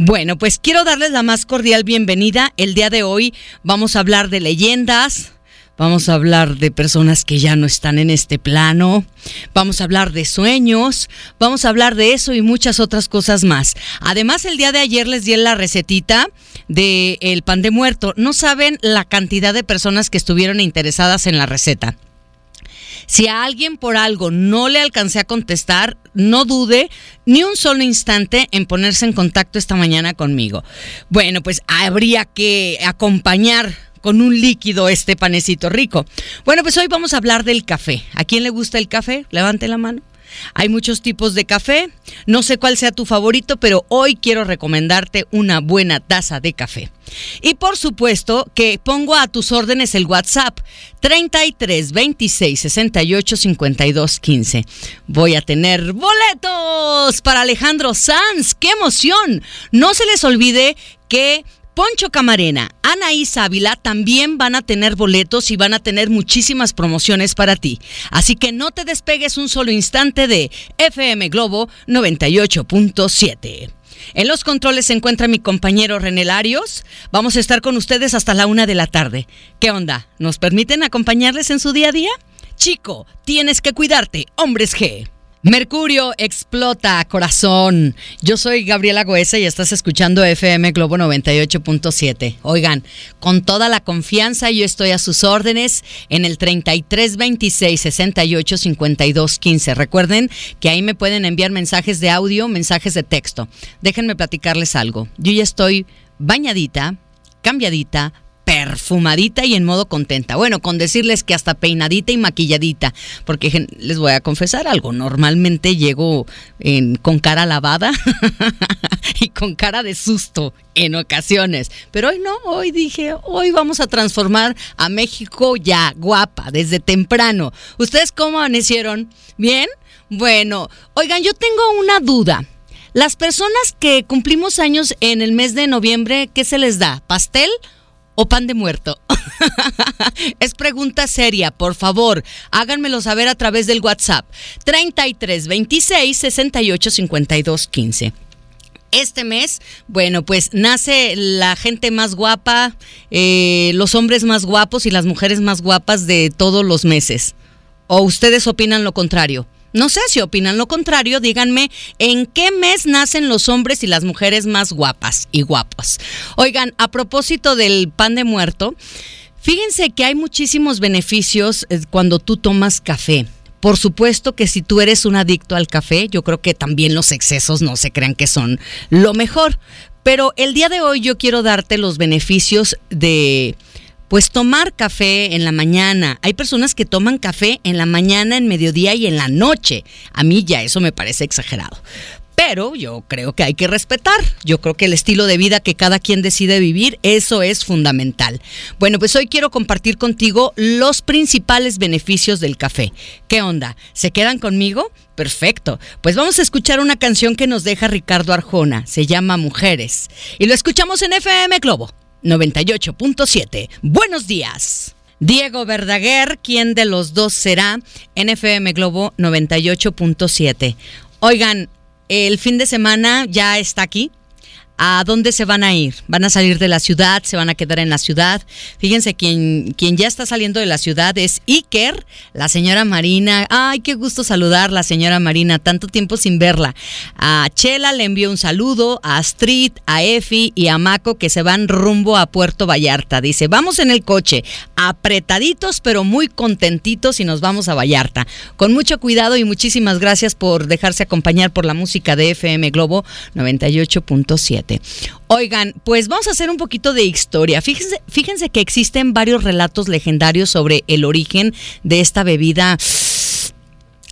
Bueno, pues quiero darles la más cordial bienvenida. El día de hoy vamos a hablar de leyendas, Vamos a hablar de personas que ya no están en este plano. Vamos a hablar de sueños. Vamos a hablar de eso y muchas otras cosas más. Además, el día de ayer les di la recetita del el pan de muerto. No saben la cantidad de personas que estuvieron interesadas en la receta. Si a alguien por algo no le alcancé a contestar, no dude ni un solo instante en ponerse en contacto esta mañana conmigo. Bueno, pues habría que acompañar con un líquido este panecito rico. Bueno, pues hoy vamos a hablar del café. ¿A quién le gusta el café? Levante la mano. Hay muchos tipos de café. No sé cuál sea tu favorito, pero hoy quiero recomendarte una buena taza de café. Y por supuesto que pongo a tus órdenes el WhatsApp 33 26 68 52 15. Voy a tener boletos para Alejandro Sanz. ¡Qué emoción! No se les olvide que Poncho Camarena, Anaí Ávila también van a tener boletos y van a tener muchísimas promociones para ti. Así que no te despegues un solo instante de FM Globo 98.7. En los controles se encuentra mi compañero René Larios. Vamos a estar con ustedes hasta la una de la tarde. ¿Qué onda? ¿Nos permiten acompañarles en su día a día? Chico, tienes que cuidarte, hombres G. Mercurio explota, corazón. Yo soy Gabriela Goesa y estás escuchando FM Globo 98.7. Oigan, con toda la confianza yo estoy a sus órdenes en el 3326 68 52 15. Recuerden que ahí me pueden enviar mensajes de audio, mensajes de texto. Déjenme platicarles algo. Yo ya estoy bañadita, cambiadita, perfumadita y en modo contenta. Bueno, con decirles que hasta peinadita y maquilladita, porque les voy a confesar algo, normalmente llego con cara lavada y con cara de susto en ocasiones, pero hoy no, hoy dije, hoy vamos a transformar a México ya guapa, desde temprano. ¿Ustedes cómo amanecieron? ¿Bien? Bueno, oigan, yo tengo una duda. Las personas que cumplimos años en el mes de noviembre, ¿qué se les da? ¿Pastel? O pan de muerto? es pregunta seria, por favor, háganmelo saber a través del WhatsApp 33 26 68 52 15. Este mes, bueno, pues nace la gente más guapa, eh, los hombres más guapos y las mujeres más guapas de todos los meses. ¿O ustedes opinan lo contrario? No sé si opinan lo contrario, díganme en qué mes nacen los hombres y las mujeres más guapas y guapos. Oigan, a propósito del pan de muerto, fíjense que hay muchísimos beneficios eh, cuando tú tomas café. Por supuesto que si tú eres un adicto al café, yo creo que también los excesos no se crean que son lo mejor. Pero el día de hoy yo quiero darte los beneficios de pues tomar café en la mañana. Hay personas que toman café en la mañana, en mediodía y en la noche. A mí ya eso me parece exagerado. Pero yo creo que hay que respetar. Yo creo que el estilo de vida que cada quien decide vivir, eso es fundamental. Bueno, pues hoy quiero compartir contigo los principales beneficios del café. ¿Qué onda? ¿Se quedan conmigo? Perfecto. Pues vamos a escuchar una canción que nos deja Ricardo Arjona. Se llama Mujeres. Y lo escuchamos en FM Globo 98.7. Buenos días. Diego Verdaguer, ¿quién de los dos será? NFM Globo 98.7. Oigan, el fin de semana ya está aquí. ¿A dónde se van a ir? ¿Van a salir de la ciudad? ¿Se van a quedar en la ciudad? Fíjense, quien, quien ya está saliendo de la ciudad es Iker, la señora Marina. Ay, qué gusto saludar la señora Marina, tanto tiempo sin verla. A Chela le envío un saludo, a Astrid, a Efi y a Maco que se van rumbo a Puerto Vallarta. Dice, vamos en el coche, apretaditos pero muy contentitos y nos vamos a Vallarta. Con mucho cuidado y muchísimas gracias por dejarse acompañar por la música de FM Globo 98.7. Oigan, pues vamos a hacer un poquito de historia. Fíjense, que existen varios relatos legendarios sobre el origen de esta bebida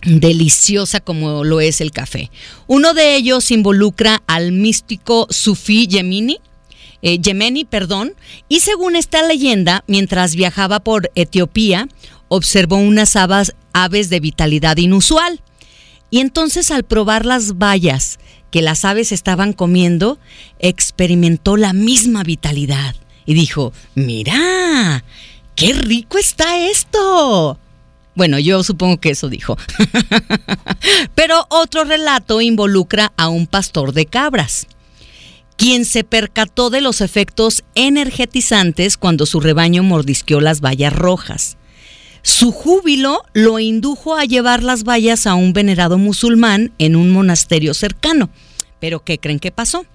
deliciosa como lo es el café. Uno de ellos involucra al místico sufí Yemini, eh, Yemeni, perdón, y según esta leyenda, mientras viajaba por Etiopía, observó unas aves de vitalidad inusual. Y entonces al probar las bayas que las aves estaban comiendo, experimentó la misma vitalidad y dijo, mira, qué rico está esto. Bueno, yo supongo que eso dijo. Pero otro relato involucra a un pastor de cabras quien se percató de los efectos energetizantes cuando su rebaño mordisqueó las vallas rojas. Su júbilo lo indujo a llevar las vallas a un venerado musulmán en un monasterio cercano. Pero ¿qué creen que pasó?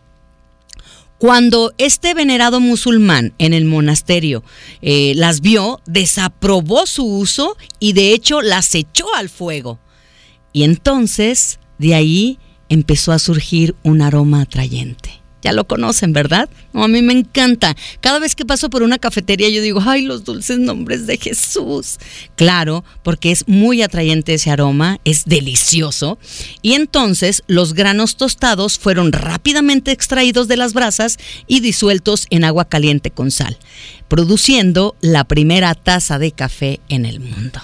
Cuando este venerado musulmán en el monasterio eh, las vio, desaprobó su uso y de hecho las echó al fuego. Y entonces de ahí empezó a surgir un aroma atrayente. Ya lo conocen, ¿verdad? a mí me encanta. Cada vez que paso por una cafetería yo digo, ay, los dulces nombres de Jesús. Claro, porque es muy atrayente ese aroma, es delicioso. Y entonces los granos tostados fueron rápidamente extraídos de las brasas y disueltos en agua caliente con sal, produciendo la primera taza de café en el mundo.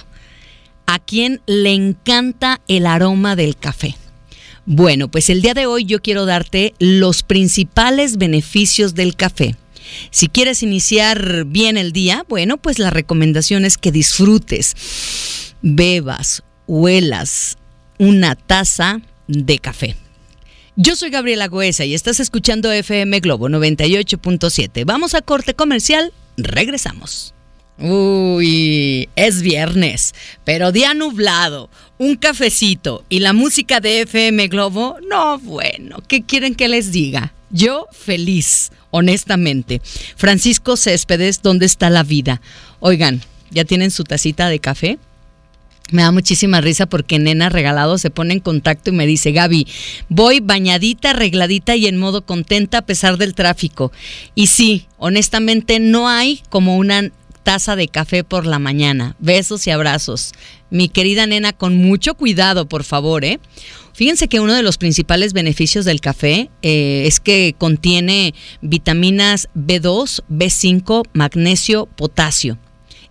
¿A quién le encanta el aroma del café? Bueno, pues el día de hoy yo quiero darte los principales beneficios del café. Si quieres iniciar bien el día, bueno, pues la recomendación es que disfrutes, bebas, huelas una taza de café. Yo soy Gabriela Goesa y estás escuchando FM Globo 98.7. Vamos a corte comercial, regresamos. Uy, es viernes, pero día nublado, un cafecito y la música de FM Globo, no, bueno, ¿qué quieren que les diga? Yo feliz, honestamente. Francisco Céspedes, ¿dónde está la vida? Oigan, ¿ya tienen su tacita de café? Me da muchísima risa porque Nena Regalado se pone en contacto y me dice, Gaby, voy bañadita, arregladita y en modo contenta a pesar del tráfico. Y sí, honestamente no hay como una taza de café por la mañana. Besos y abrazos. Mi querida nena, con mucho cuidado, por favor, ¿eh? Fíjense que uno de los principales beneficios del café eh, es que contiene vitaminas B2, B5, magnesio, potasio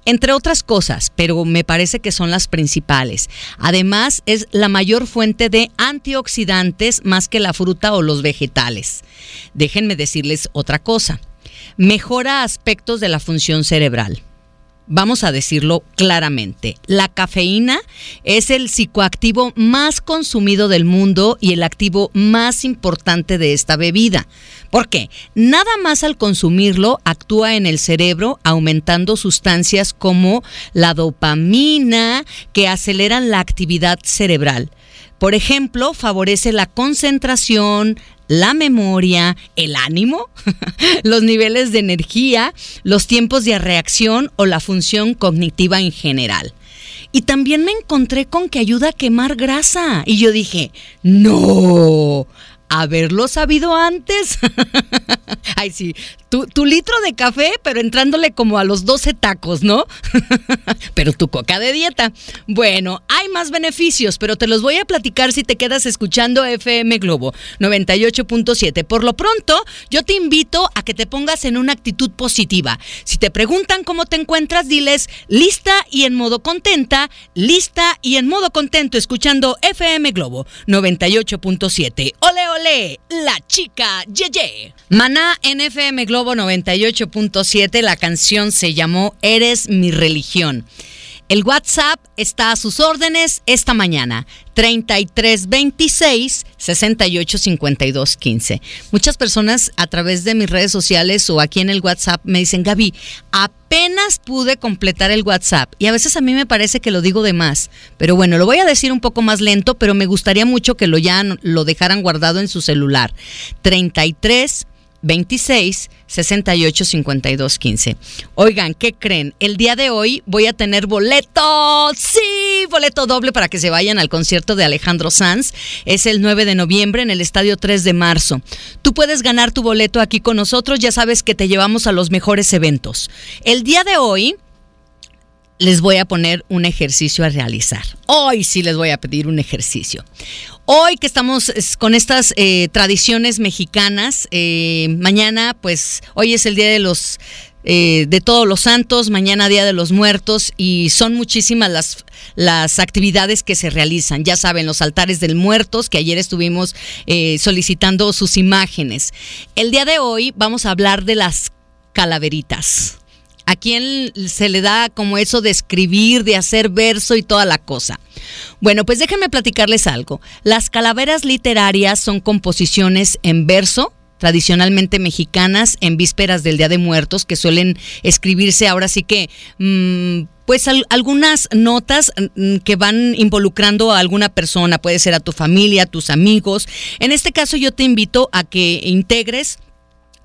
entre otras cosas, pero me parece que son las principales. Además, es la mayor fuente de antioxidantes más que la fruta o los vegetales. Déjenme decirles otra cosa. Mejora aspectos de la función cerebral vamos a decirlo claramente, la cafeína es el psicoactivo más consumido del mundo y el activo más importante de esta bebida. ¿Por qué? Nada más al consumirlo actúa en el cerebro aumentando sustancias como la dopamina que aceleran la actividad cerebral. Por ejemplo, favorece la concentración, la memoria, el ánimo, los niveles de energía, los tiempos de reacción o la función cognitiva en general. Y también me encontré con que ayuda a quemar grasa. Y yo dije, no, haberlo sabido antes. Ay, sí, tu, litro de café, pero entrándole como a los 12 tacos, ¿no? pero tu coca de dieta. Bueno, hay más beneficios, pero te los voy a platicar si te quedas escuchando FM Globo 98.7. Por lo pronto, yo te invito a que te pongas en una actitud positiva. Si te preguntan cómo te encuentras, diles lista y en modo contenta, lista y en modo contento escuchando FM Globo 98.7. Ole, ole, la chica Yeye. Maná en FM Globo Globo 98.7. La canción se llamó Eres mi religión. El WhatsApp está a sus órdenes esta mañana. 3326 6852 15. Muchas personas a través de mis redes sociales o aquí en el WhatsApp me dicen, Gaby, apenas pude completar el WhatsApp. Y a veces a mí me parece que lo digo de más. Pero bueno, lo voy a decir un poco más lento, pero me gustaría mucho que lo ya lo dejaran guardado en su celular. 33 26 68 52 15. Oigan, ¿qué creen? El día de hoy voy a tener boleto, sí, boleto doble para que se vayan al concierto de Alejandro Sanz. Es el 9 de noviembre en el Estadio 3 de marzo. Tú puedes ganar tu boleto aquí con nosotros, ya sabes que te llevamos a los mejores eventos. El día de hoy les voy a poner un ejercicio a realizar. Hoy sí les voy a pedir un ejercicio. Hoy que estamos con estas eh, tradiciones mexicanas, eh, mañana pues hoy es el día de los eh, de todos los santos, mañana día de los muertos y son muchísimas las, las actividades que se realizan. Ya saben, los altares del muertos que ayer estuvimos solicitando sus imágenes. El día de hoy vamos a hablar de las calaveritas. ¿A quién se le da como eso de escribir, de hacer verso y toda la cosa? Bueno, pues déjenme platicarles algo. Las calaveras literarias son composiciones en verso, tradicionalmente mexicanas en vísperas del Día de Muertos que suelen escribirse ahora sí que mm, pues algunas notas mm, que van involucrando a alguna persona, puede ser a tu familia, a tus amigos. En este caso yo te invito a que integres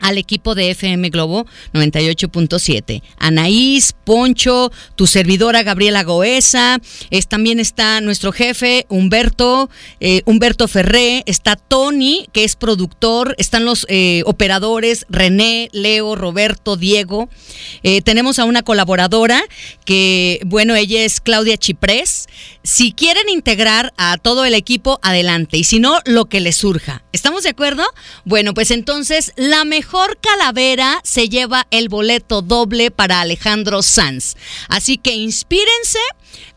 al equipo de FM Globo 98.7. Anaís, Poncho, tu servidora Gabriela Goesa, es, también está nuestro jefe Humberto, eh, Humberto Ferré, está Tony, que es productor, están los eh, operadores René, Leo, Roberto, Diego. Eh, tenemos a una colaboradora que, bueno, ella es Claudia Chiprés. Si quieren integrar a todo el equipo, adelante. Y si no, lo que les surja. ¿Estamos de acuerdo? Bueno, pues entonces la mejor calavera se lleva el boleto doble para Alejandro Sanz. Así que inspírense.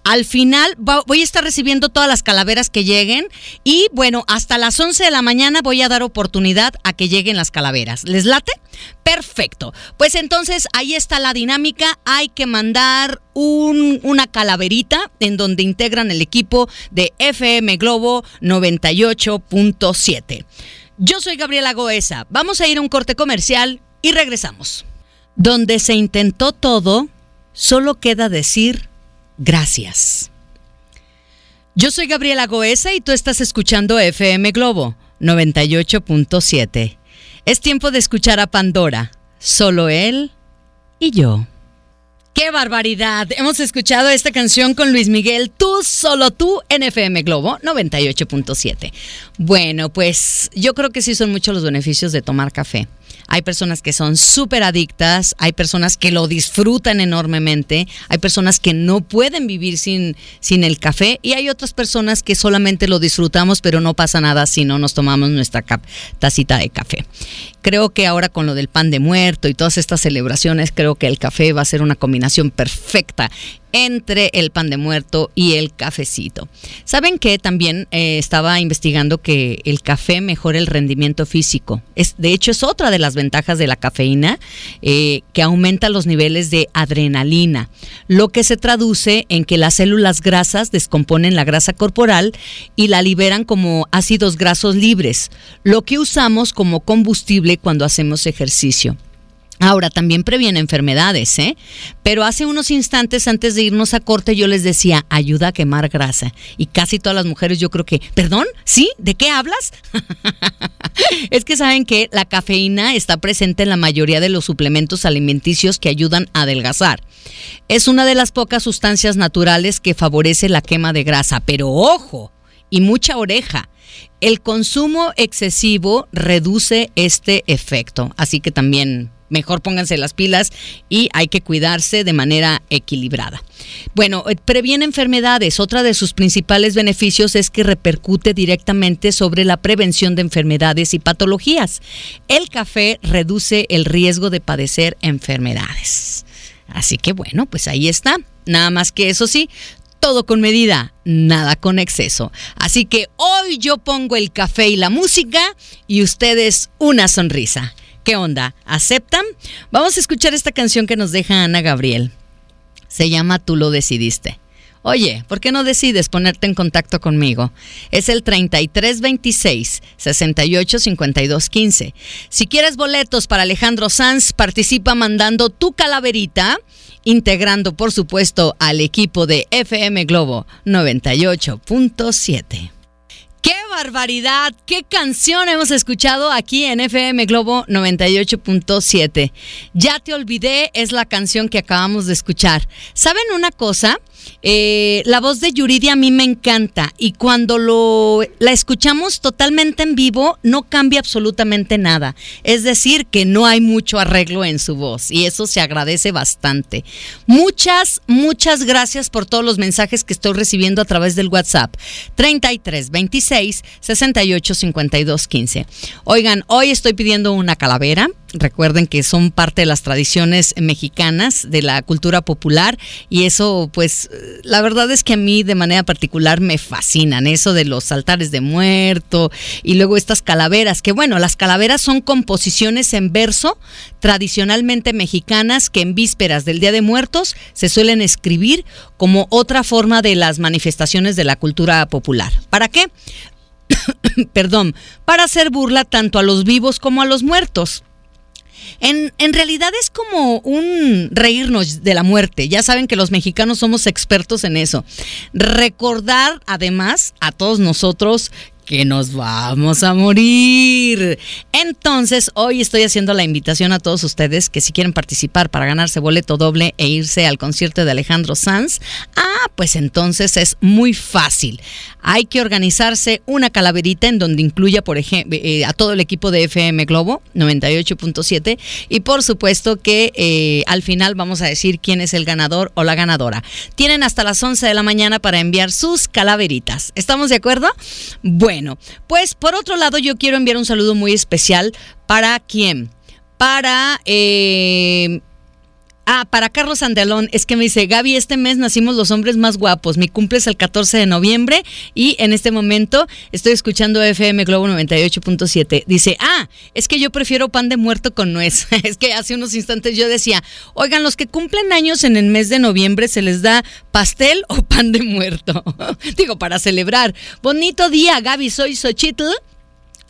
Al final voy a estar recibiendo todas las calaveras que lleguen y bueno, hasta las 11 de la mañana voy a dar oportunidad a que lleguen las calaveras. ¿Les late? Perfecto. Pues entonces ahí está la dinámica. Hay que mandar una calaverita en donde integran el equipo de FM Globo 98.7. Yo soy Gabriela Goesa. Vamos a ir a un corte comercial y regresamos. Donde se intentó todo, solo queda decir gracias. Yo soy Gabriela Goesa y tú estás escuchando FM Globo 98.7. Es tiempo de escuchar a Pandora, solo él y yo. ¡Qué barbaridad! Hemos escuchado esta canción con Luis Miguel, Tú, solo tú, en FM Globo 98.7. Bueno, pues yo creo que sí son muchos los beneficios de tomar café. Hay personas que son súper adictas, hay personas que lo disfrutan enormemente, hay personas que no pueden vivir sin, sin el café y hay otras personas que solamente lo disfrutamos, pero no pasa nada si no nos tomamos nuestra tacita de café. Creo que ahora con lo del pan de muerto y todas estas celebraciones, creo que el café va a ser una combinación perfecta entre el pan de muerto y el cafecito. ¿Saben que también eh, estaba investigando que el café mejora el rendimiento físico? Es, de hecho, es otra de las ventajas de la cafeína eh, que aumenta los niveles de adrenalina, lo que se traduce en que las células grasas descomponen la grasa corporal y la liberan como ácidos grasos libres, lo que usamos como combustible cuando hacemos ejercicio. Ahora, también previene enfermedades, ¿eh? Pero hace unos instantes antes de irnos a corte yo les decía, ayuda a quemar grasa. Y casi todas las mujeres yo creo que, perdón, ¿sí? ¿De qué hablas? es que saben que la cafeína está presente en la mayoría de los suplementos alimenticios que ayudan a adelgazar. Es una de las pocas sustancias naturales que favorece la quema de grasa, pero ojo, y mucha oreja. El consumo excesivo reduce este efecto, así que también mejor pónganse las pilas y hay que cuidarse de manera equilibrada. Bueno, eh, previene enfermedades. Otra de sus principales beneficios es que repercute directamente sobre la prevención de enfermedades y patologías. El café reduce el riesgo de padecer enfermedades. Así que bueno, pues ahí está. Nada más que eso sí, todo con medida, nada con exceso. Así que hoy yo pongo el café y la música y ustedes una sonrisa. ¿Qué onda? ¿Aceptan? Vamos a escuchar esta canción que nos deja Ana Gabriel. Se llama Tú lo decidiste. Oye, ¿por qué no decides ponerte en contacto conmigo? Es el 3326 685215. Si quieres boletos para Alejandro Sanz, participa mandando tu calaverita, integrando por supuesto al equipo de FM Globo 98.7. ¡Qué barbaridad! ¿Qué canción hemos escuchado aquí en FM Globo 98.7? Ya te olvidé es la canción que acabamos de escuchar. ¿Saben una cosa? Eh, la voz de Yuridia a mí me encanta y cuando lo, la escuchamos totalmente en vivo no cambia absolutamente nada. Es decir, que no hay mucho arreglo en su voz y eso se agradece bastante. Muchas, muchas gracias por todos los mensajes que estoy recibiendo a través del WhatsApp 33 26 68 52 15. Oigan, hoy estoy pidiendo una calavera Recuerden que son parte de las tradiciones mexicanas, de la cultura popular, y eso, pues, la verdad es que a mí de manera particular me fascinan, eso de los altares de muerto y luego estas calaveras, que bueno, las calaveras son composiciones en verso tradicionalmente mexicanas que en vísperas del Día de Muertos se suelen escribir como otra forma de las manifestaciones de la cultura popular. ¿Para qué? perdón, para hacer burla tanto a los vivos como a los muertos. En, en, realidad es como un reírnos de la muerte. Ya saben que los mexicanos somos expertos en eso. Recordar además a todos nosotros que nos vamos a morir. Entonces, hoy estoy haciendo la invitación a todos ustedes que si quieren participar para ganarse boleto doble e irse al concierto de Alejandro Sanz, ah, pues entonces es muy fácil. Hay que organizarse una calaverita en donde incluya, por ejemplo, eh, a todo el equipo de FM Globo 98.7 y por supuesto que eh, al final vamos a decir quién es el ganador o la ganadora. Tienen hasta las 11 de la mañana para enviar sus calaveritas. ¿Estamos de acuerdo? Bueno. Bueno, pues por otro lado yo quiero enviar un saludo muy especial para quién? Para... Eh, Ah, para Carlos Andelón, es que me dice, Gaby, este mes nacimos los hombres más guapos. Mi cumple es el 14 de noviembre y en este momento estoy escuchando FM Globo 98.7. Dice, ah, es que yo prefiero pan de muerto con nuez. es que hace unos instantes yo decía, oigan, los que cumplen años en el mes de noviembre se les da pastel o pan de muerto. Digo, para celebrar. Bonito día, Gaby, soy Xochitl.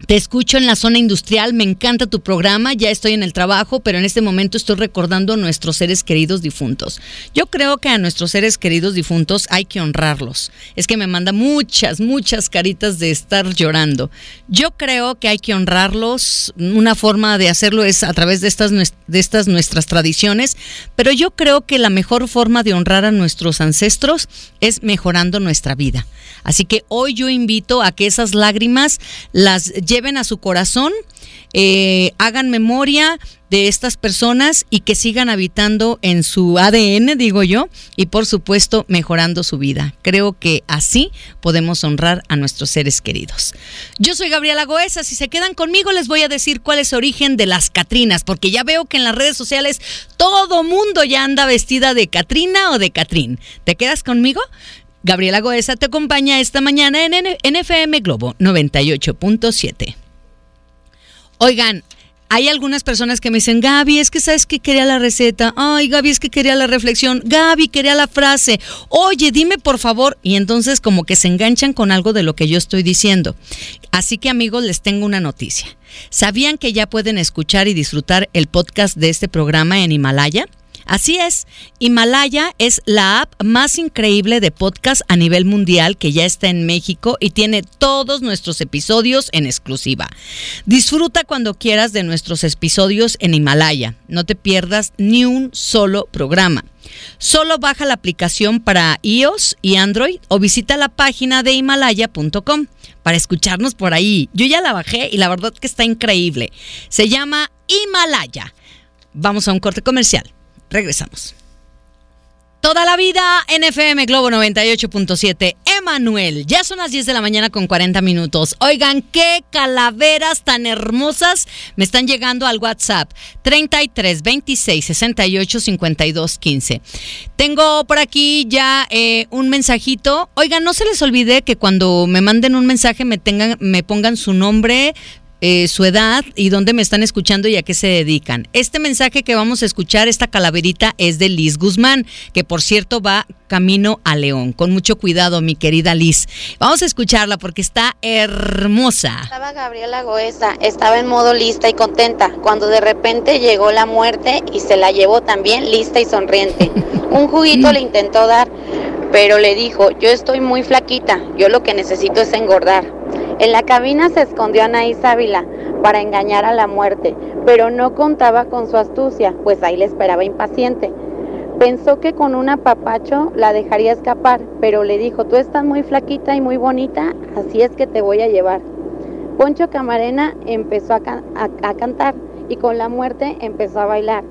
Te escucho en la zona industrial, me encanta tu programa, ya estoy en el trabajo, pero en este momento estoy recordando a nuestros seres queridos difuntos. Yo creo que a nuestros seres queridos difuntos hay que honrarlos. Es que me manda muchas, muchas caritas de estar llorando. Yo creo que hay que honrarlos. Una forma de hacerlo es a través de estas, de estas nuestras tradiciones, pero yo creo que la mejor forma de honrar a nuestros ancestros es mejorando nuestra vida. Así que hoy yo invito a que esas lágrimas las lleven a su corazón, eh, hagan memoria de estas personas y que sigan habitando en su ADN, digo yo, y por supuesto mejorando su vida. Creo que así podemos honrar a nuestros seres queridos. Yo soy Gabriela Goesa, si se quedan conmigo les voy a decir cuál es el origen de las Catrinas, porque ya veo que en las redes sociales todo mundo ya anda vestida de Catrina o de Catrín. ¿Te quedas conmigo? Gabriela Goesa te acompaña esta mañana en NFM Globo 98.7. Oigan, hay algunas personas que me dicen, Gaby, es que sabes que quería la receta. Ay, Gaby, es que quería la reflexión. Gaby, quería la frase. Oye, dime por favor. Y entonces como que se enganchan con algo de lo que yo estoy diciendo. Así que amigos, les tengo una noticia. ¿Sabían que ya pueden escuchar y disfrutar el podcast de este programa en Himalaya? Así es, Himalaya es la app más increíble de podcast a nivel mundial que ya está en México y tiene todos nuestros episodios en exclusiva. Disfruta cuando quieras de nuestros episodios en Himalaya. No te pierdas ni un solo programa. Solo baja la aplicación para iOS y Android o visita la página de himalaya.com para escucharnos por ahí. Yo ya la bajé y la verdad que está increíble. Se llama Himalaya. Vamos a un corte comercial. Regresamos. Toda la vida NFM Globo 98.7. Emanuel, ya son las 10 de la mañana con 40 minutos. Oigan, qué calaveras tan hermosas me están llegando al WhatsApp. 33 26 68 52 15. Tengo por aquí ya eh, un mensajito. Oigan, no se les olvide que cuando me manden un mensaje me, tengan, me pongan su nombre, eh, su edad y dónde me están escuchando y a qué se dedican. Este mensaje que vamos a escuchar, esta calaverita, es de Liz Guzmán, que por cierto va camino a León. Con mucho cuidado, mi querida Liz. Vamos a escucharla porque está hermosa. Estaba Gabriela Goesa, estaba en modo lista y contenta, cuando de repente llegó la muerte y se la llevó también lista y sonriente. Un juguito le intentó dar, pero le dijo, yo estoy muy flaquita, yo lo que necesito es engordar. En la cabina se escondió Anaís Ávila para engañar a la muerte, pero no contaba con su astucia, pues ahí le esperaba impaciente. Pensó que con un apapacho la dejaría escapar, pero le dijo, tú estás muy flaquita y muy bonita, así es que te voy a llevar. Poncho Camarena empezó a, a cantar y con la muerte empezó a bailar.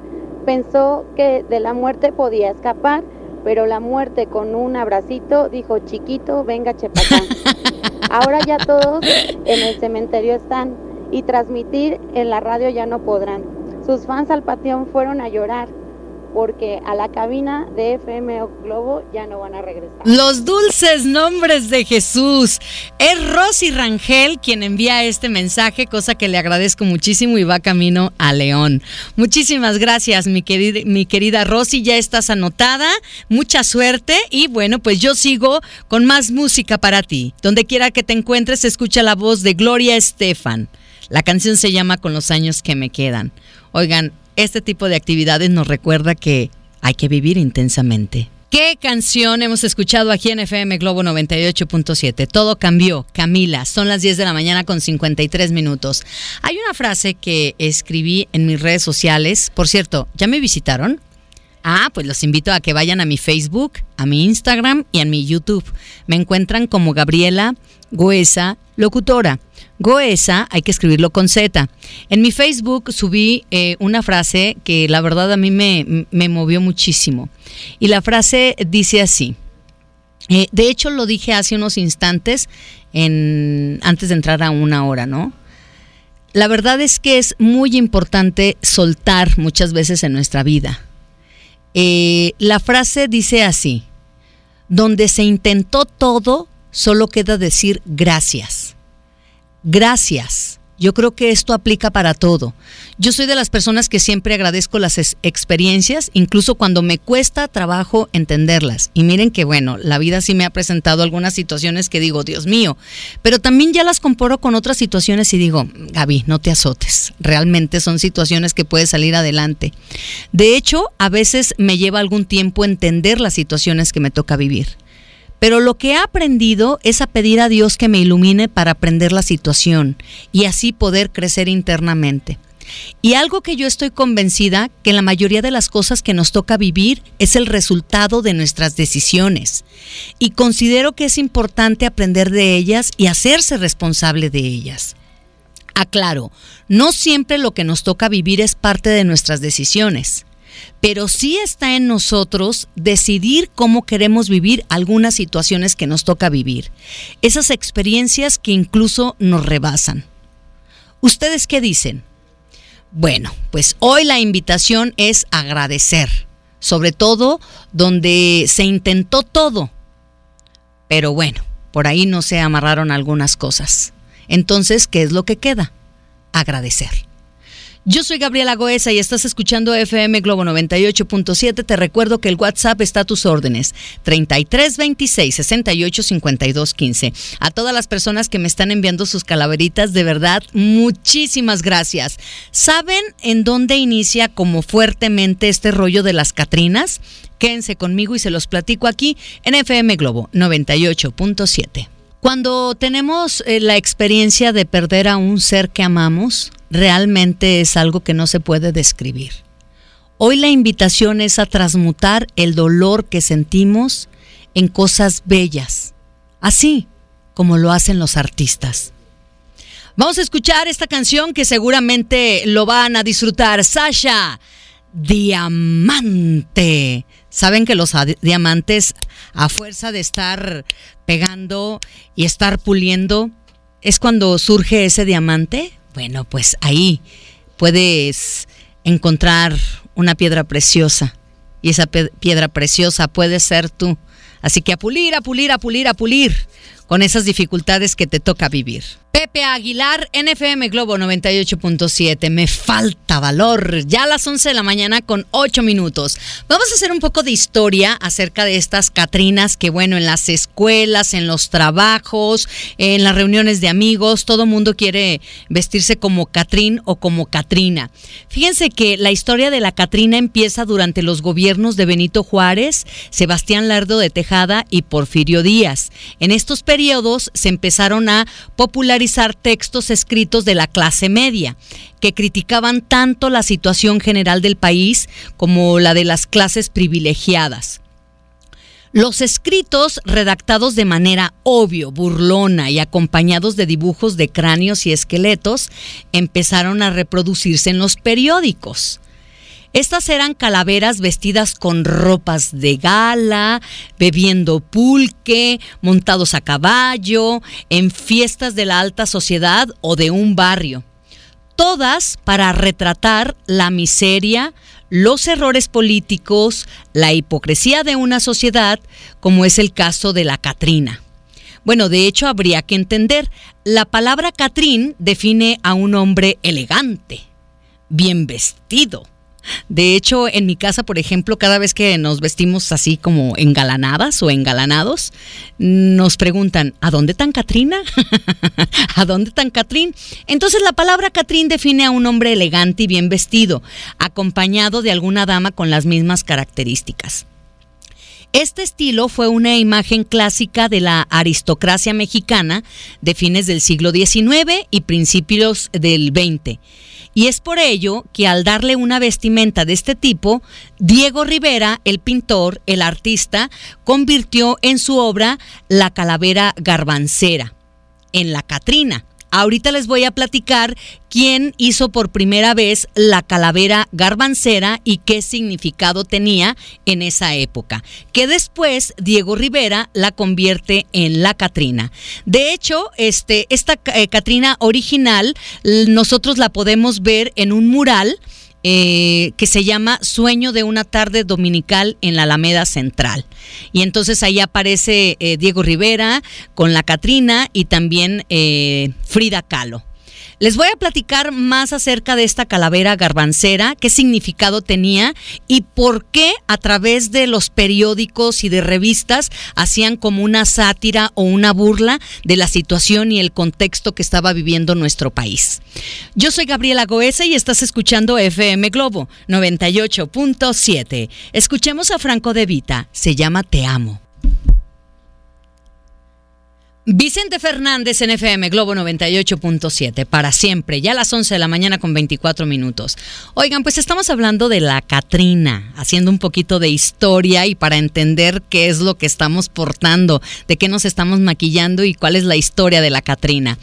Pensó que de la muerte podía escapar, pero la muerte con un abracito dijo, chiquito, venga Chepacán. Ahora ya todos en el cementerio están y transmitir en la radio ya no podrán. Sus fans al pateón fueron a llorar porque a la cabina de FM Globo ya no van a regresar. Los dulces nombres de Jesús. Es Rosy Rangel quien envía este mensaje, cosa que le agradezco muchísimo y va camino a León. Muchísimas gracias, mi querida, mi Rosy, ya estás anotada. Mucha suerte y bueno, pues yo sigo con más música para ti. Donde quiera que te encuentres, escucha la voz de Gloria Estefan. La canción se llama Con los años que me quedan. Oigan, este tipo de actividades nos recuerda que hay que vivir intensamente. ¿Qué canción hemos escuchado aquí en FM Globo 98.7? Todo cambió, Camila. Son las 10 de la mañana con 53 minutos. Hay una frase que escribí en mis redes sociales. Por cierto, ¿ya me visitaron? Ah, pues los invito a que vayan a mi Facebook, a mi Instagram y a mi YouTube. Me encuentran como Gabriela Goesa Locutora. Goesa hay que escribirlo con Z. En mi Facebook subí eh, una frase que la verdad a mí me, movió muchísimo. Y la frase dice así. Eh, de hecho lo dije hace unos instantes antes de entrar a una hora, ¿no? La verdad es que es muy importante soltar muchas veces en nuestra vida eh, la frase dice así, donde se intentó todo, solo queda decir gracias. Gracias. Yo creo que esto aplica para todo. Yo soy de las personas que siempre agradezco las experiencias, incluso cuando me cuesta trabajo entenderlas. Y miren que bueno, la vida sí me ha presentado algunas situaciones que digo, Dios mío, pero también ya las comparo con otras situaciones y digo, Gaby, no te azotes. Realmente son situaciones que puedes salir adelante. De hecho, a veces me lleva algún tiempo entender las situaciones que me toca vivir. Pero lo que he aprendido es a pedir a Dios que me ilumine para aprender la situación y así poder crecer internamente. Y algo que yo estoy convencida que la mayoría de las cosas que nos toca vivir es el resultado de nuestras decisiones. Y considero que es importante aprender de ellas y hacerse responsable de ellas. Aclaro, no siempre lo que nos toca vivir es parte de nuestras decisiones pero sí está en nosotros decidir cómo queremos vivir algunas situaciones que nos toca vivir, esas experiencias que incluso nos rebasan. ¿Ustedes qué dicen? Bueno, pues hoy la invitación es agradecer, sobre todo donde se intentó todo, pero bueno, por ahí no se amarraron algunas cosas. Entonces, ¿qué es lo que queda? Agradecer. Yo soy Gabriela Goesa y estás escuchando FM Globo 98.7. Te recuerdo que el WhatsApp está a tus órdenes. 3326 68 52 15. A todas las personas que me están enviando sus calaveritas, de verdad, muchísimas gracias. ¿Saben en dónde inicia como fuertemente este rollo de las Catrinas? Quédense conmigo y se los platico aquí en FM Globo 98.7. Cuando tenemos eh, la experiencia de perder a un ser que amamos, realmente es algo que no se puede describir. Hoy la invitación es a transmutar el dolor que sentimos en cosas bellas, así como lo hacen los artistas. Vamos a escuchar esta canción que seguramente lo van a disfrutar. Sasha, Diamante. Saben que los diamantes, a fuerza de estar pegando y estar puliendo, es cuando surge ese diamante. Bueno, pues ahí puedes encontrar una piedra preciosa. Y esa piedra preciosa puede ser tú. Así que a pulir, a pulir, a pulir, a pulir con esas dificultades que te toca vivir. Pepe Aguilar, NFM Globo 98.7. Me falta valor. Ya a las 11 de la mañana con 8 minutos. Vamos a hacer un poco de historia acerca de estas Catrinas que, bueno, en las escuelas, en los trabajos, en las reuniones de amigos, todo mundo quiere vestirse como Catrín o como Catrina. Fíjense que la historia de la Catrina empieza durante los gobiernos de Benito Juárez, Sebastián Lardo de Tejada y Porfirio Díaz. En estos periodos se empezaron a popularizar textos escritos de la clase media, que criticaban tanto la situación general del país como la de las clases privilegiadas. Los escritos, redactados de manera obvio, burlona y acompañados de dibujos de cráneos y esqueletos, empezaron a reproducirse en los periódicos. Estas eran calaveras vestidas con ropas de gala, bebiendo pulque, montados a caballo, en fiestas de la alta sociedad o de un barrio. todas para retratar la miseria, los errores políticos, la hipocresía de una sociedad, como es el caso de la Catrina. Bueno, de hecho habría que entender, la palabra Catrín define a un hombre elegante, bien vestido, de hecho, en mi casa, por ejemplo, cada vez que nos vestimos así como engalanadas o engalanados, nos preguntan, ¿a dónde tan Catrina? ¿A dónde tan Catrín? Entonces la palabra Catrín define a un hombre elegante y bien vestido, acompañado de alguna dama con las mismas características. Este estilo fue una imagen clásica de la aristocracia mexicana de fines del siglo XIX y principios del XX y es por ello que al darle una vestimenta de este tipo, Diego Rivera, el pintor, el artista, convirtió en su obra la calavera garbancera, en la Catrina Ahorita les voy a platicar quién hizo por primera vez la calavera garbancera y qué significado tenía en esa época, que después Diego Rivera la convierte en la Catrina. De hecho, este, esta eh, Catrina original nosotros la podemos ver en un mural eh, que se llama Sueño de una tarde dominical en la Alameda Central. Y entonces ahí aparece eh, Diego Rivera con la Catrina y también eh, Frida Kahlo. Les voy a platicar más acerca de esta calavera garbancera, qué significado tenía y por qué a través de los periódicos y de revistas hacían como una sátira o una burla de la situación y el contexto que estaba viviendo nuestro país. Yo soy Gabriela Goesa y estás escuchando FM Globo 98.7. Escuchemos a Franco de Vita, se llama Te amo. Vicente Fernández en FM Globo 98.7 para siempre, ya a las 11 de la mañana con 24 minutos. Oigan, pues estamos hablando de la Catrina, haciendo un poquito de historia y para entender qué es lo que estamos portando, de qué nos estamos maquillando y cuál es la historia de la Catrina.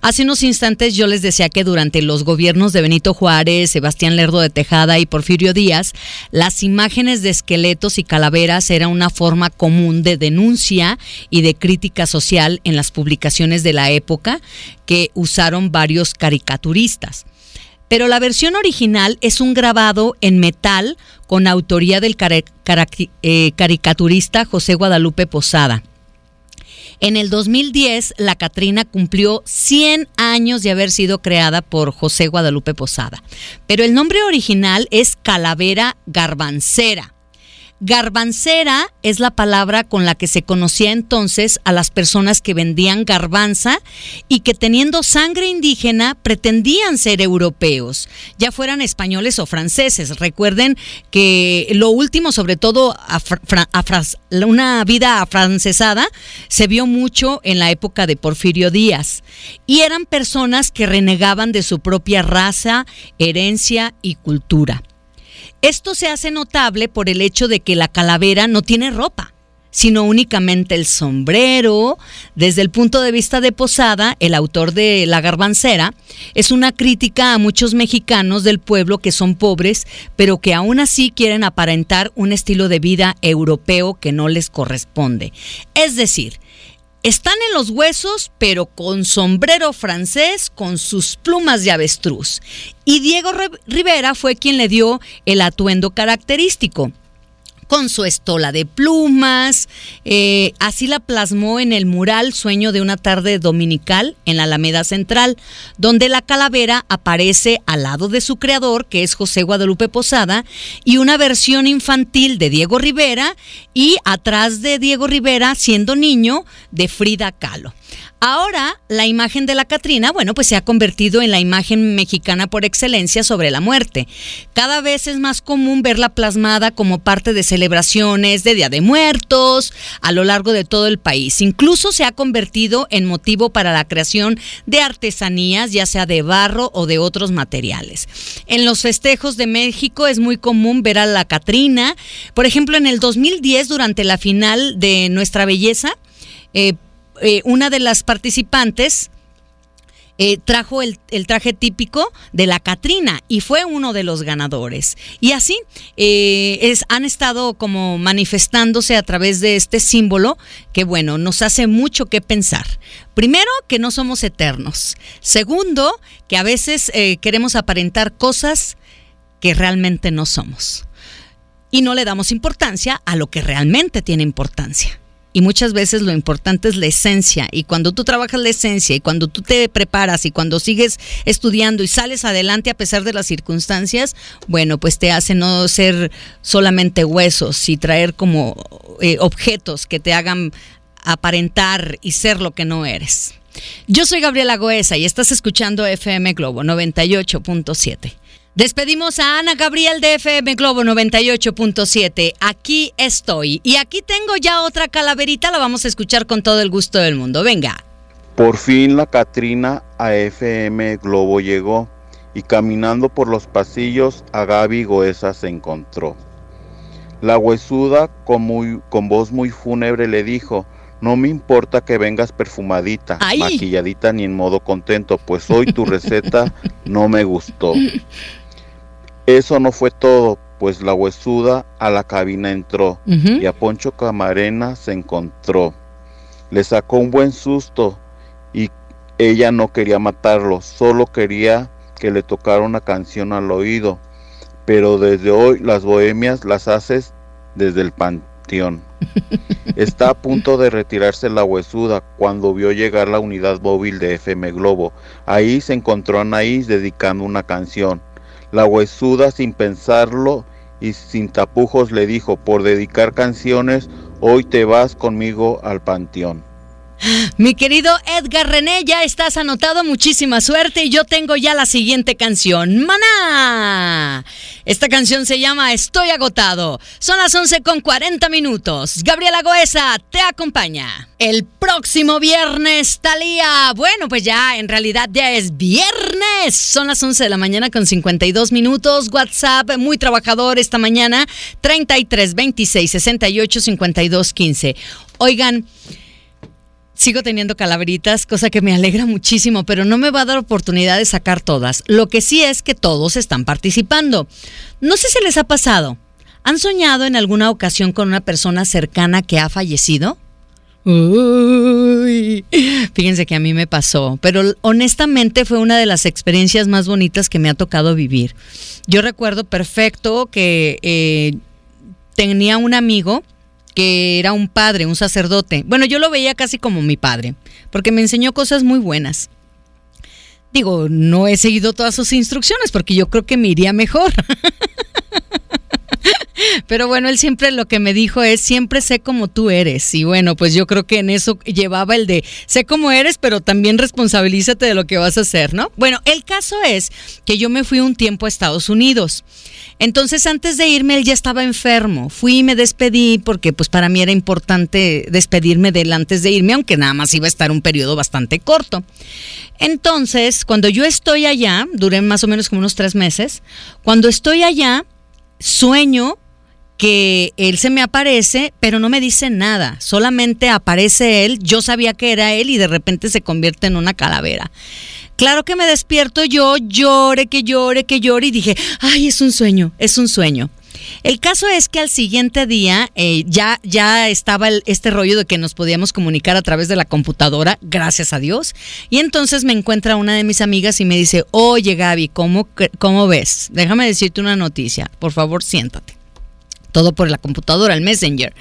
Hace unos instantes yo les decía que durante los gobiernos de Benito Juárez, Sebastián Lerdo de Tejada y Porfirio Díaz, las imágenes de esqueletos y calaveras era una forma común de denuncia y de crítica social en las publicaciones de la época que usaron varios caricaturistas. Pero la versión original es un grabado en metal con autoría del eh, caricaturista José Guadalupe Posada. En el 2010, la Catrina cumplió 100 años de haber sido creada por José Guadalupe Posada, pero el nombre original es Calavera Garbancera Garbancera es la palabra con la que se conocía entonces a las personas que vendían garbanza y que teniendo sangre indígena pretendían ser europeos, ya fueran españoles o franceses. Recuerden que lo último, sobre todo una vida afrancesada, se vio mucho en la época de Porfirio Díaz y eran personas que renegaban de su propia raza, herencia y cultura. Esto se hace notable por el hecho de que la calavera no tiene ropa, sino únicamente el sombrero. Desde el punto de vista de Posada, el autor de La Garbancera, es una crítica a muchos mexicanos del pueblo que son pobres, pero que aún así quieren aparentar un estilo de vida europeo que no les corresponde. Es decir, están en los huesos, pero con sombrero francés, con sus plumas de avestruz. Y Diego Rivera fue quien le dio el atuendo característico con su estola de plumas. Eh, así la plasmó en el mural Sueño de una tarde dominical en la Alameda Central, donde la calavera aparece al lado de su creador, que es José Guadalupe Posada, y una versión infantil de Diego Rivera, y atrás de Diego Rivera, siendo niño, de Frida Kahlo. Ahora, la imagen de la Catrina, bueno, pues se ha convertido en la imagen mexicana por excelencia sobre la muerte. Cada vez es más común verla plasmada como parte de celebraciones de Día de Muertos a lo largo de todo el país. Incluso se ha convertido en motivo para la creación de artesanías, ya sea de barro o de otros materiales. En los festejos de México es muy común ver a la Catrina. Por ejemplo, en el 2010, durante la final de Nuestra Belleza, eh, eh, una de las participantes eh, trajo el, traje típico de la Catrina y fue uno de los ganadores. Y así eh, es, han estado como manifestándose a través de este símbolo que, bueno, nos hace mucho que pensar. Primero, que no somos eternos. Segundo, que a veces queremos aparentar cosas que realmente no somos. Y no le damos importancia a lo que realmente tiene importancia. Y muchas veces lo importante es la esencia. Y cuando tú trabajas la esencia y cuando tú te preparas y cuando sigues estudiando y sales adelante a pesar de las circunstancias, bueno, pues te hace no ser solamente huesos y traer como eh, objetos que te hagan aparentar y ser lo que no eres. Yo soy Gabriela Goesa y estás escuchando FM Globo 98.7. Despedimos a Ana Gabriel de FM Globo 98.7. Aquí estoy. Y aquí tengo ya otra calaverita, la vamos a escuchar con todo el gusto del mundo. Venga. Por fin la Catrina a FM Globo llegó y caminando por los pasillos a Gaby Goesa se encontró. La huesuda con, con voz muy fúnebre le dijo, no me importa que vengas perfumadita, maquilladita ni en modo contento, pues hoy tu receta no me gustó. Eso no fue todo, pues la huesuda a la cabina entró y a Poncho Camarena se encontró. Le sacó un buen susto y ella no quería matarlo, solo quería que le tocara una canción al oído. Pero desde hoy las bohemias las haces desde el panteón. Está a punto de retirarse la huesuda cuando vio llegar la unidad móvil de FM Globo. Ahí se encontró a Anaís dedicando una canción. La huesuda, sin pensarlo y sin tapujos, le dijo, por dedicar canciones, hoy te vas conmigo al panteón. Mi querido Edgar René, ya estás anotado, muchísima suerte y yo tengo ya la siguiente canción, Maná. Esta canción se llama Estoy agotado. Son las 11 con 40 minutos. Gabriela Goesa te acompaña. El próximo viernes, Talía. Bueno, pues ya, en realidad ya es viernes. Son las 11 de la mañana con 52 minutos. WhatsApp, muy trabajador esta mañana, 33 26 68 52 15. Oigan, sigo teniendo calaveritas, cosa que me alegra muchísimo, pero no me va a dar oportunidad de sacar todas. Lo que sí es que todos están participando. No sé si les ha pasado. ¿Han soñado en alguna ocasión con una persona cercana que ha fallecido? Fíjense que a mí me pasó, pero honestamente fue una de las experiencias más bonitas que me ha tocado vivir. Yo recuerdo perfecto que eh, tenía un amigo que era un padre, un sacerdote. Bueno, yo lo veía casi como mi padre, porque me enseñó cosas muy buenas. Digo, no he seguido todas sus instrucciones porque yo creo que me iría mejor. Pero bueno, él siempre lo que me dijo es, siempre sé como tú eres. Y bueno, pues yo creo que en eso llevaba el de, sé cómo eres, pero también responsabilízate de lo que vas a hacer, ¿no? Bueno, el caso es que yo me fui un tiempo a Estados Unidos. Entonces, antes de irme, él ya estaba enfermo. Fui y me despedí porque pues para mí era importante despedirme de él antes de irme, aunque nada más iba a estar un periodo bastante corto. Entonces, cuando yo estoy allá, duré más o menos como unos tres meses, cuando estoy allá, sueño que él se me aparece, pero no me dice nada, solamente aparece él, yo sabía que era él y de repente se convierte en una calavera. Claro que me despierto yo, llore, que llore, que llore y dije, ay, es un sueño, es un sueño. El caso es que al siguiente día eh, ya, ya estaba este rollo de que nos podíamos comunicar a través de la computadora, gracias a Dios. Y entonces me encuentra una de mis amigas y me dice, oye Gaby, ¿cómo, cómo ves? Déjame decirte una noticia, por favor siéntate. Todo por la computadora, el messenger.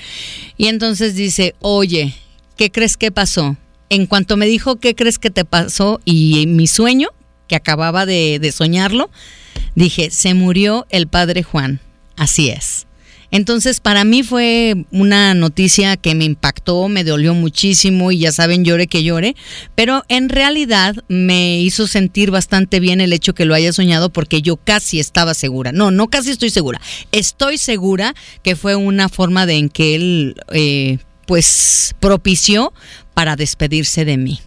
Y entonces dice, oye, ¿qué crees que pasó? En cuanto me dijo, ¿qué crees que te pasó? Y mi sueño, que acababa de, de soñarlo, dije, se murió el padre Juan. Así es. Entonces, para mí fue una noticia que me impactó, me dolió muchísimo y ya saben, llore que llore, pero en realidad me hizo sentir bastante bien el hecho que lo haya soñado porque yo casi estaba segura. No, no casi estoy segura. Estoy segura que fue una forma de en que él, eh, pues, propició para despedirse de mí.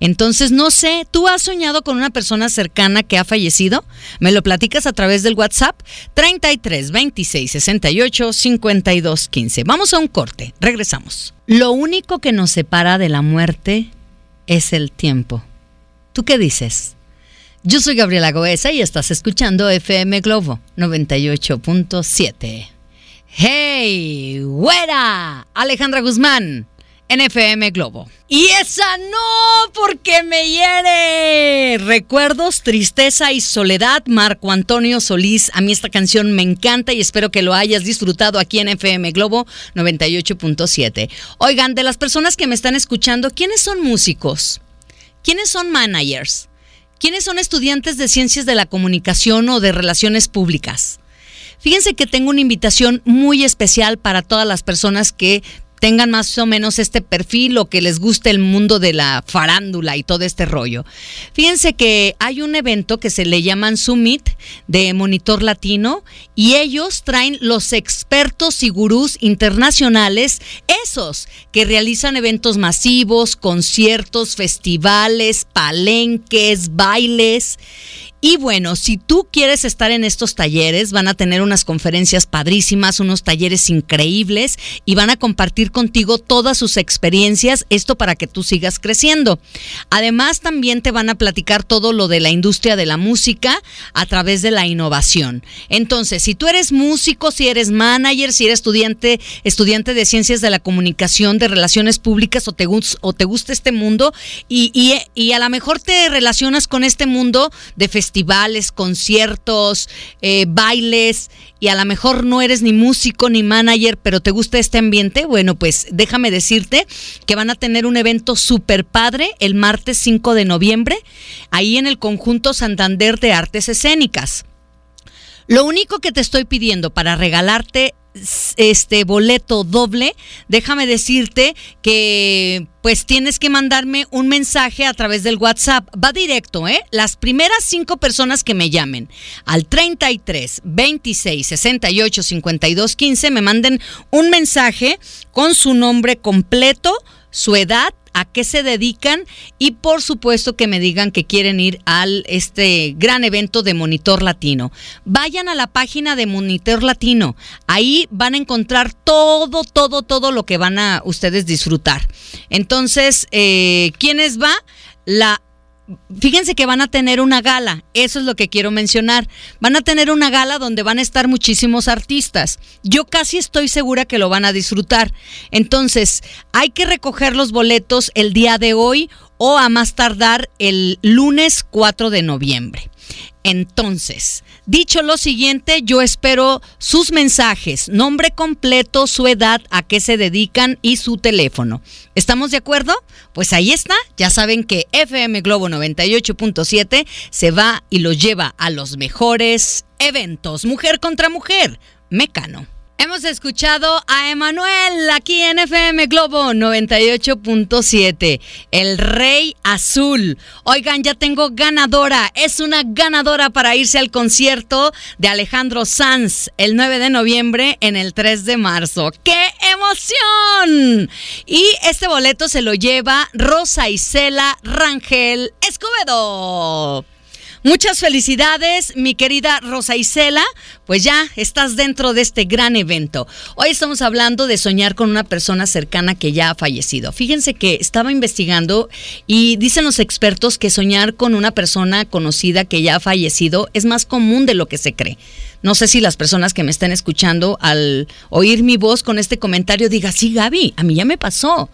Entonces, no sé, ¿tú has soñado con una persona cercana que ha fallecido? Me lo platicas a través del WhatsApp 33 26 68 52 15. Vamos a un corte, regresamos. Lo único que nos separa de la muerte es el tiempo. ¿Tú qué dices? Yo soy Gabriela Goesa y estás escuchando FM Globo 98.7. ¡Hey! ¡Güera! Alejandra Guzmán en FM Globo. Y esa no, porque me hiere. Recuerdos, tristeza y soledad, Marco Antonio Solís. A mí esta canción me encanta y espero que lo hayas disfrutado aquí en FM Globo 98.7. Oigan, de las personas que me están escuchando, ¿quiénes son músicos? ¿Quiénes son managers? ¿Quiénes son estudiantes de ciencias de la comunicación o de relaciones públicas? Fíjense que tengo una invitación muy especial para todas las personas que tengan más o menos este perfil o que les guste el mundo de la farándula y todo este rollo. Fíjense que hay un evento que se le llaman Summit de Monitor Latino y ellos traen los expertos y gurús internacionales, esos que realizan eventos masivos, conciertos, festivales, palenques, bailes y bueno, si tú quieres estar en estos talleres, van a tener unas conferencias padrísimas, unos talleres increíbles y van a compartir contigo todas sus experiencias, esto para que tú sigas creciendo. Además, también te van a platicar todo lo de la industria de la música a través de la innovación. Entonces, si tú eres músico, si eres manager, si eres estudiante, estudiante de ciencias de la comunicación, de relaciones públicas o te, o te gusta este mundo y, y, y a lo mejor te relacionas con este mundo de festivales, festivales, conciertos, eh, bailes y a lo mejor no eres ni músico ni manager, pero te gusta este ambiente, bueno, pues déjame decirte que van a tener un evento súper padre el martes 5 de noviembre, ahí en el conjunto Santander de Artes Escénicas. Lo único que te estoy pidiendo para regalarte este boleto doble, déjame decirte que pues tienes que mandarme un mensaje a través del WhatsApp. Va directo, ¿eh? Las primeras cinco personas que me llamen al 33 26 68 52 15 me manden un mensaje con su nombre completo, su edad a qué se dedican y por supuesto que me digan que quieren ir al este gran evento de Monitor Latino. Vayan a la página de Monitor Latino. Ahí van a encontrar todo, todo, todo lo que van a ustedes disfrutar. Entonces, eh, ¿quiénes va? La fíjense que van a tener una gala, eso es lo que quiero mencionar. Van a tener una gala donde van a estar muchísimos artistas. Yo casi estoy segura que lo van a disfrutar. Entonces, hay que recoger los boletos el día de hoy o a más tardar el lunes 4 de noviembre. Entonces, dicho lo siguiente, yo espero sus mensajes, nombre completo, su edad, a qué se dedican y su teléfono. ¿Estamos de acuerdo? Pues ahí está. Ya saben que FM Globo 98.7 se va y lo lleva a los mejores eventos. Mujer contra mujer. Mecano. Hemos escuchado a Emanuel aquí en FM Globo 98.7, el Rey Azul. Oigan, ya tengo ganadora, es una ganadora para irse al concierto de Alejandro Sanz el 9 de noviembre en el 3 de marzo. ¡Qué emoción! Y este boleto se lo lleva Rosa Isela Rangel Escobedo. Muchas felicidades, mi querida Rosa Isela. Pues ya estás dentro de este gran evento. Hoy estamos hablando de soñar con una persona cercana que ya ha fallecido. Fíjense que estaba investigando y dicen los expertos que soñar con una persona conocida que ya ha fallecido es más común de lo que se cree. No sé si las personas que me están escuchando al oír mi voz con este comentario digan, sí, Gaby, a mí ya me pasó.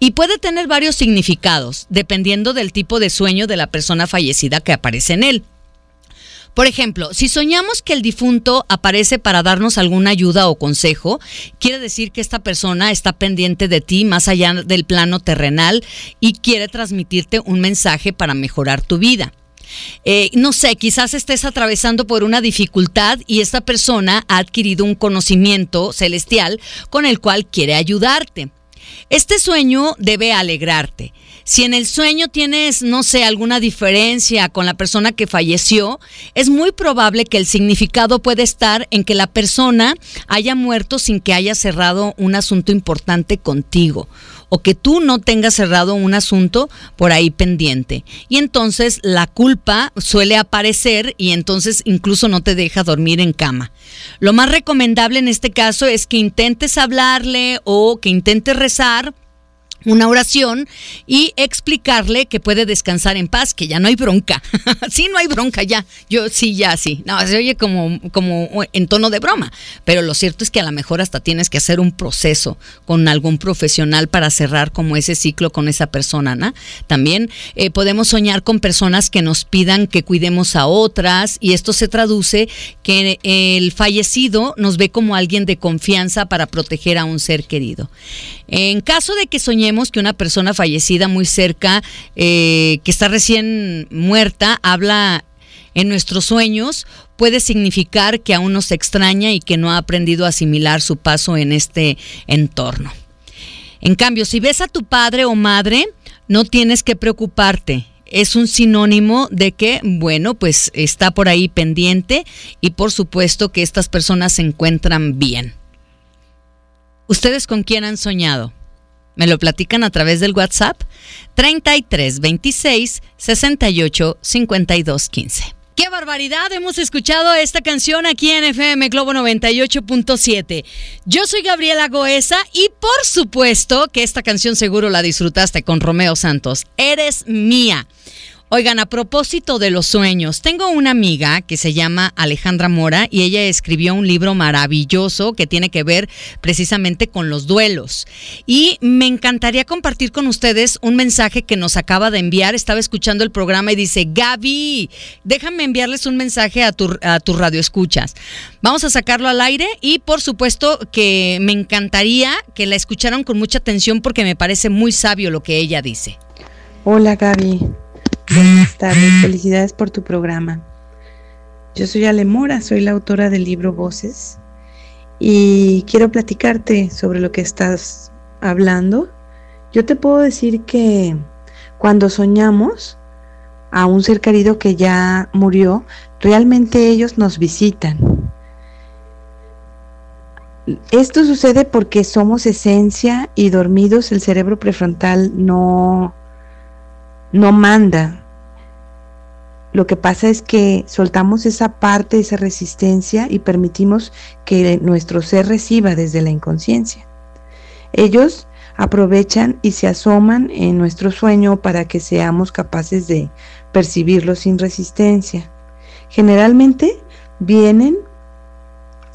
Y puede tener varios significados, dependiendo del tipo de sueño de la persona fallecida que aparece en él. Por ejemplo, si soñamos que el difunto aparece para darnos alguna ayuda o consejo, quiere decir que esta persona está pendiente de ti más allá del plano terrenal y quiere transmitirte un mensaje para mejorar tu vida. Eh, no sé, quizás estés atravesando por una dificultad y esta persona ha adquirido un conocimiento celestial con el cual quiere ayudarte. Este sueño debe alegrarte. Si en el sueño tienes, no sé, alguna diferencia con la persona que falleció, es muy probable que el significado puede estar en que la persona haya muerto sin que haya cerrado un asunto importante contigo o que tú no tengas cerrado un asunto por ahí pendiente. Y entonces la culpa suele aparecer y entonces incluso no te deja dormir en cama. Lo más recomendable en este caso es que intentes hablarle o que intentes rezar una oración y explicarle que puede descansar en paz, que ya no hay bronca. sí, no hay bronca ya. Yo sí, ya sí. No, se oye como, como en tono de broma, pero lo cierto es que a lo mejor hasta tienes que hacer un proceso con algún profesional para cerrar como ese ciclo con esa persona, ¿no? También eh, podemos soñar con personas que nos pidan que cuidemos a otras y esto se traduce que el fallecido nos ve como alguien de confianza para proteger a un ser querido. En caso de que soñemos que una persona fallecida muy cerca, eh, que está recién muerta, habla en nuestros sueños, puede significar que aún nos extraña y que no ha aprendido a asimilar su paso en este entorno. En cambio, si ves a tu padre o madre, no tienes que preocuparte. Es un sinónimo de que, bueno, pues está por ahí pendiente y por supuesto que estas personas se encuentran bien. ¿Ustedes con quién han soñado? Me lo platican a través del WhatsApp 33 26 68 52 15. ¡Qué barbaridad! Hemos escuchado esta canción aquí en FM Globo 98.7. Yo soy Gabriela Goesa y por supuesto que esta canción seguro la disfrutaste con Romeo Santos. Eres mía. Oigan, a propósito de los sueños, tengo una amiga que se llama Alejandra Mora y ella escribió un libro maravilloso que tiene que ver precisamente con los duelos. Y me encantaría compartir con ustedes un mensaje que nos acaba de enviar. Estaba escuchando el programa y dice, Gaby, déjame enviarles un mensaje a tu, a tu radio escuchas. Vamos a sacarlo al aire y por supuesto que me encantaría que la escucharan con mucha atención porque me parece muy sabio lo que ella dice. Hola Gaby. Buenas tardes, felicidades por tu programa. Yo soy Ale Mora, soy la autora del libro Voces y quiero platicarte sobre lo que estás hablando. Yo te puedo decir que cuando soñamos a un ser querido que ya murió, realmente ellos nos visitan. Esto sucede porque somos esencia y dormidos el cerebro prefrontal no no manda. Lo que pasa es que soltamos esa parte, esa resistencia y permitimos que nuestro ser reciba desde la inconsciencia. Ellos aprovechan y se asoman en nuestro sueño para que seamos capaces de percibirlo sin resistencia. Generalmente vienen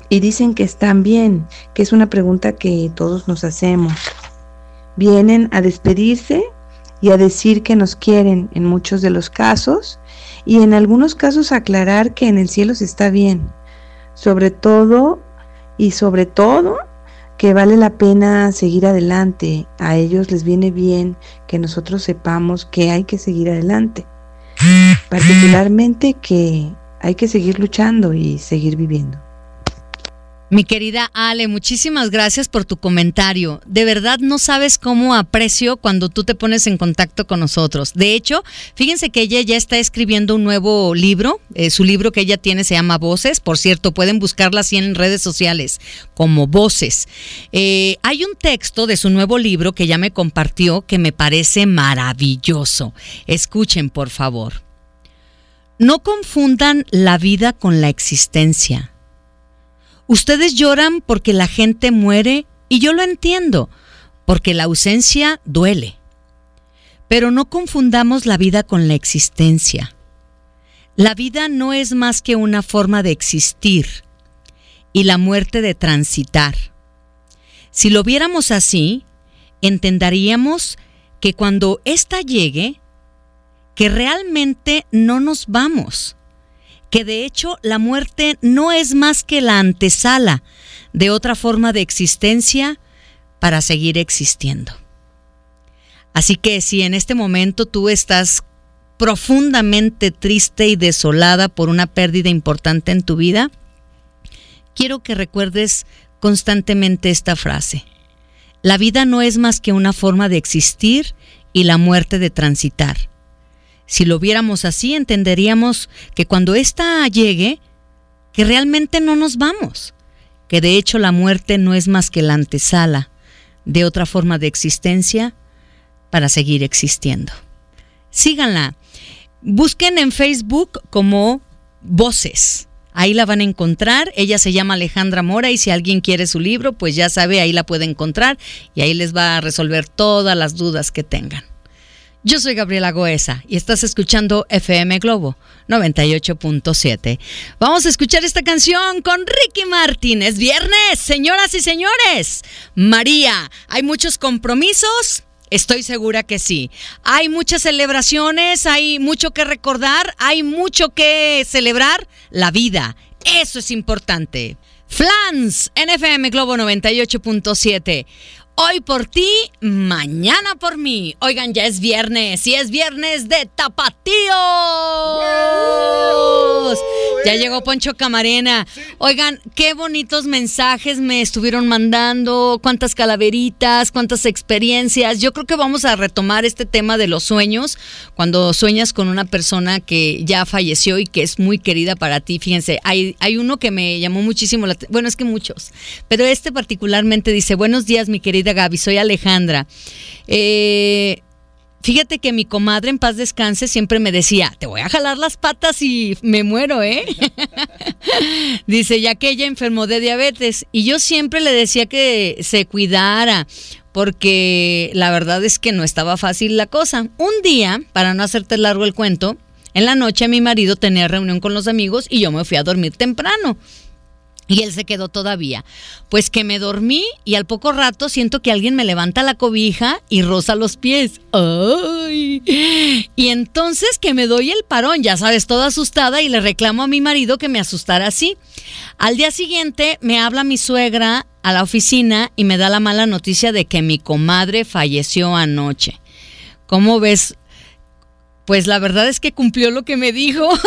y dicen que están bien, que es una pregunta que todos nos hacemos. Vienen a despedirse y a decir que nos quieren en muchos de los casos y en algunos casos aclarar que en el cielo se está bien. Sobre todo y sobre todo que vale la pena seguir adelante. A ellos les viene bien que nosotros sepamos que hay que seguir adelante. Particularmente que hay que seguir luchando y seguir viviendo. Mi querida Ale, muchísimas gracias por tu comentario. De verdad no sabes cómo aprecio cuando tú te pones en contacto con nosotros. De hecho, fíjense que ella ya está escribiendo un nuevo libro. Eh, su libro que ella tiene se llama Voces. Por cierto, pueden buscarla así en redes sociales como Voces. Eh, hay un texto de su nuevo libro que ya me compartió que me parece maravilloso. Escuchen, por favor. No confundan la vida con la existencia Ustedes lloran porque la gente muere y yo lo entiendo, porque la ausencia duele. Pero no confundamos la vida con la existencia. La vida no es más que una forma de existir y la muerte de transitar. Si lo viéramos así, entenderíamos que cuando ésta llegue, que realmente no nos vamos, que de hecho la muerte no es más que la antesala de otra forma de existencia para seguir existiendo. Así que si en este momento tú estás profundamente triste y desolada por una pérdida importante en tu vida, quiero que recuerdes constantemente esta frase. La vida no es más que una forma de existir y la muerte de transitar. Si lo viéramos así, entenderíamos que cuando ésta llegue, que realmente no nos vamos, que de hecho la muerte no es más que la antesala de otra forma de existencia para seguir existiendo. Síganla. Busquen en Facebook como Voces. Ahí la van a encontrar. Ella se llama Alejandra Mora y si alguien quiere su libro, pues ya sabe, ahí la puede encontrar y ahí les va a resolver todas las dudas que tengan. Yo soy Gabriela Goesa y estás escuchando FM Globo 98.7. Vamos a escuchar esta canción con Ricky Martin. Es viernes, señoras y señores. María, ¿hay muchos compromisos? Estoy segura que sí. Hay muchas celebraciones, hay mucho que recordar, hay mucho que celebrar. La vida, eso es importante. Flans, NFM Globo 98.7. Hoy por ti, mañana por mí. Oigan, ya es viernes y es viernes de tapatíos. Ya llegó Poncho Camarena. Oigan, qué bonitos mensajes me estuvieron mandando, cuántas calaveritas, cuántas experiencias. Yo creo que vamos a retomar este tema de los sueños, cuando sueñas con una persona que ya falleció y que es muy querida para ti. Fíjense, hay, hay uno que me llamó muchísimo la Bueno, es que muchos, pero este particularmente dice, buenos días mi querida Gaby, soy Alejandra. Eh, Fíjate que mi comadre en paz descanse siempre me decía, te voy a jalar las patas y me muero, ¿eh? Dice, ya que ella enfermó de diabetes y yo siempre le decía que se cuidara porque la verdad es que no estaba fácil la cosa. Un día, para no hacerte largo el cuento, en la noche mi marido tenía reunión con los amigos y yo me fui a dormir temprano. Y él se quedó todavía. Pues que me dormí y al poco rato siento que alguien me levanta la cobija y roza los pies. ¡Ay! Y entonces que me doy el parón, ya sabes, toda asustada y le reclamo a mi marido que me asustara así. Al día siguiente me habla mi suegra a la oficina y me da la mala noticia de que mi comadre falleció anoche. ¿Cómo ves? Pues la verdad es que cumplió lo que me dijo.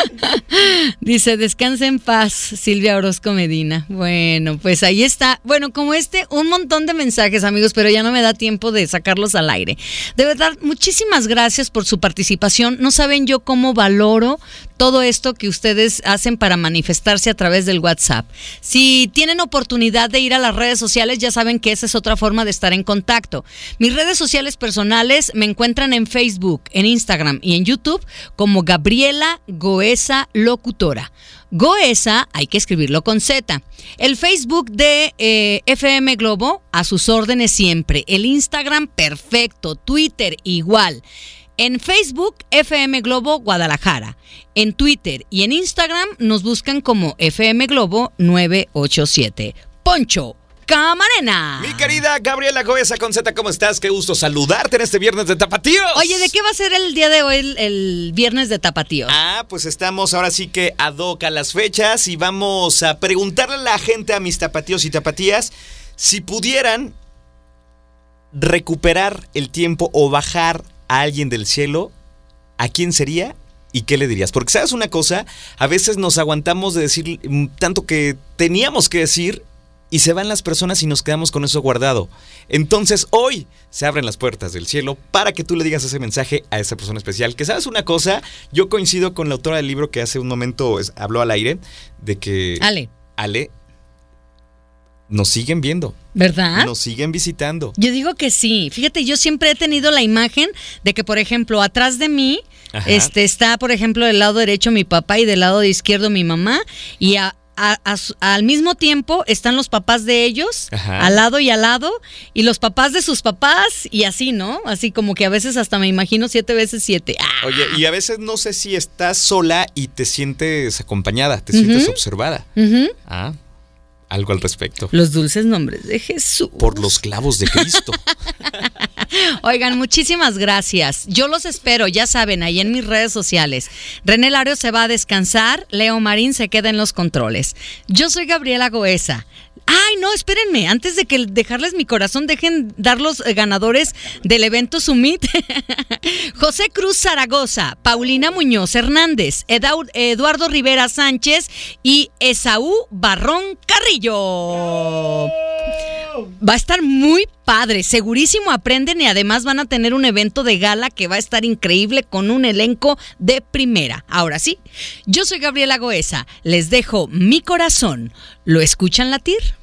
Dice, descansa en paz, Silvia Orozco Medina. Bueno, pues ahí está. Bueno, como este, un montón de mensajes, amigos, pero ya no me da tiempo de sacarlos al aire. De verdad, muchísimas gracias por su participación. No saben yo cómo valoro todo esto que ustedes hacen para manifestarse a través del WhatsApp. Si tienen oportunidad de ir a las redes sociales, ya saben que esa es otra forma de estar en contacto. Mis redes sociales personales me encuentran en Facebook, en Instagram y en YouTube como Gabriela Goesa Locutora. Goesa hay que escribirlo con Z. El Facebook de eh, FM Globo a sus órdenes siempre. El Instagram perfecto. Twitter igual. En Facebook, FM Globo Guadalajara. En Twitter y en Instagram nos buscan como FM Globo 987. Poncho. Camarena. Mi querida Gabriela Goesa con Z, ¿cómo estás? Qué gusto saludarte en este viernes de Tapatíos. Oye, ¿de qué va a ser el día de hoy el, el viernes de Tapatíos? Ah, pues estamos ahora sí que ad hoc a las fechas y vamos a preguntarle a la gente, a mis tapatíos y tapatías, si pudieran recuperar el tiempo o bajar a alguien del cielo, ¿a quién sería ¿Y qué le dirías? Porque sabes una cosa, a veces nos aguantamos de decir mm, tanto que teníamos que decir y se van las personas y nos quedamos con eso guardado. Entonces hoy se abren las puertas del cielo para que tú le digas ese mensaje a esa persona especial. Que sabes una cosa, yo coincido con la autora del libro que hace un momento es- habló al aire de que Ale, Ale nos siguen viendo, ¿verdad? nos siguen visitando. Yo digo que sí. Fíjate, yo siempre he tenido la imagen de que, por ejemplo, atrás de mí Ajá. este, está, por ejemplo, del lado derecho mi papá y del lado izquierdo mi mamá. Y a- a- a su- al mismo tiempo están los papás de ellos, Ajá. al lado y al lado, y los papás de sus papás, y así, ¿no? Así como que a veces hasta me imagino siete veces siete. ¡Ah! Oye, y a veces no sé si estás sola y te sientes acompañada, te sientes observada. Ah, algo al respecto. Los dulces nombres de Jesús. Por los clavos de Cristo. Oigan, muchísimas gracias. Yo los espero, ya saben, ahí en mis redes sociales. René Lario se va a descansar, Leo Marín se queda en los controles. Yo soy Gabriela Goesa. Ay, no, espérenme, antes de que dejarles mi corazón, dejen dar los eh, ganadores del evento Summit. José Cruz Zaragoza, Paulina Muñoz Hernández, Eduardo Rivera Sánchez y Esaú Barrón Carrillo. Va a estar muy padre, segurísimo aprenden y además van a tener un evento de gala que va a estar increíble con un elenco de primera. Ahora sí, yo soy Gabriela Goesa, les dejo mi corazón. ¿Lo escuchan latir?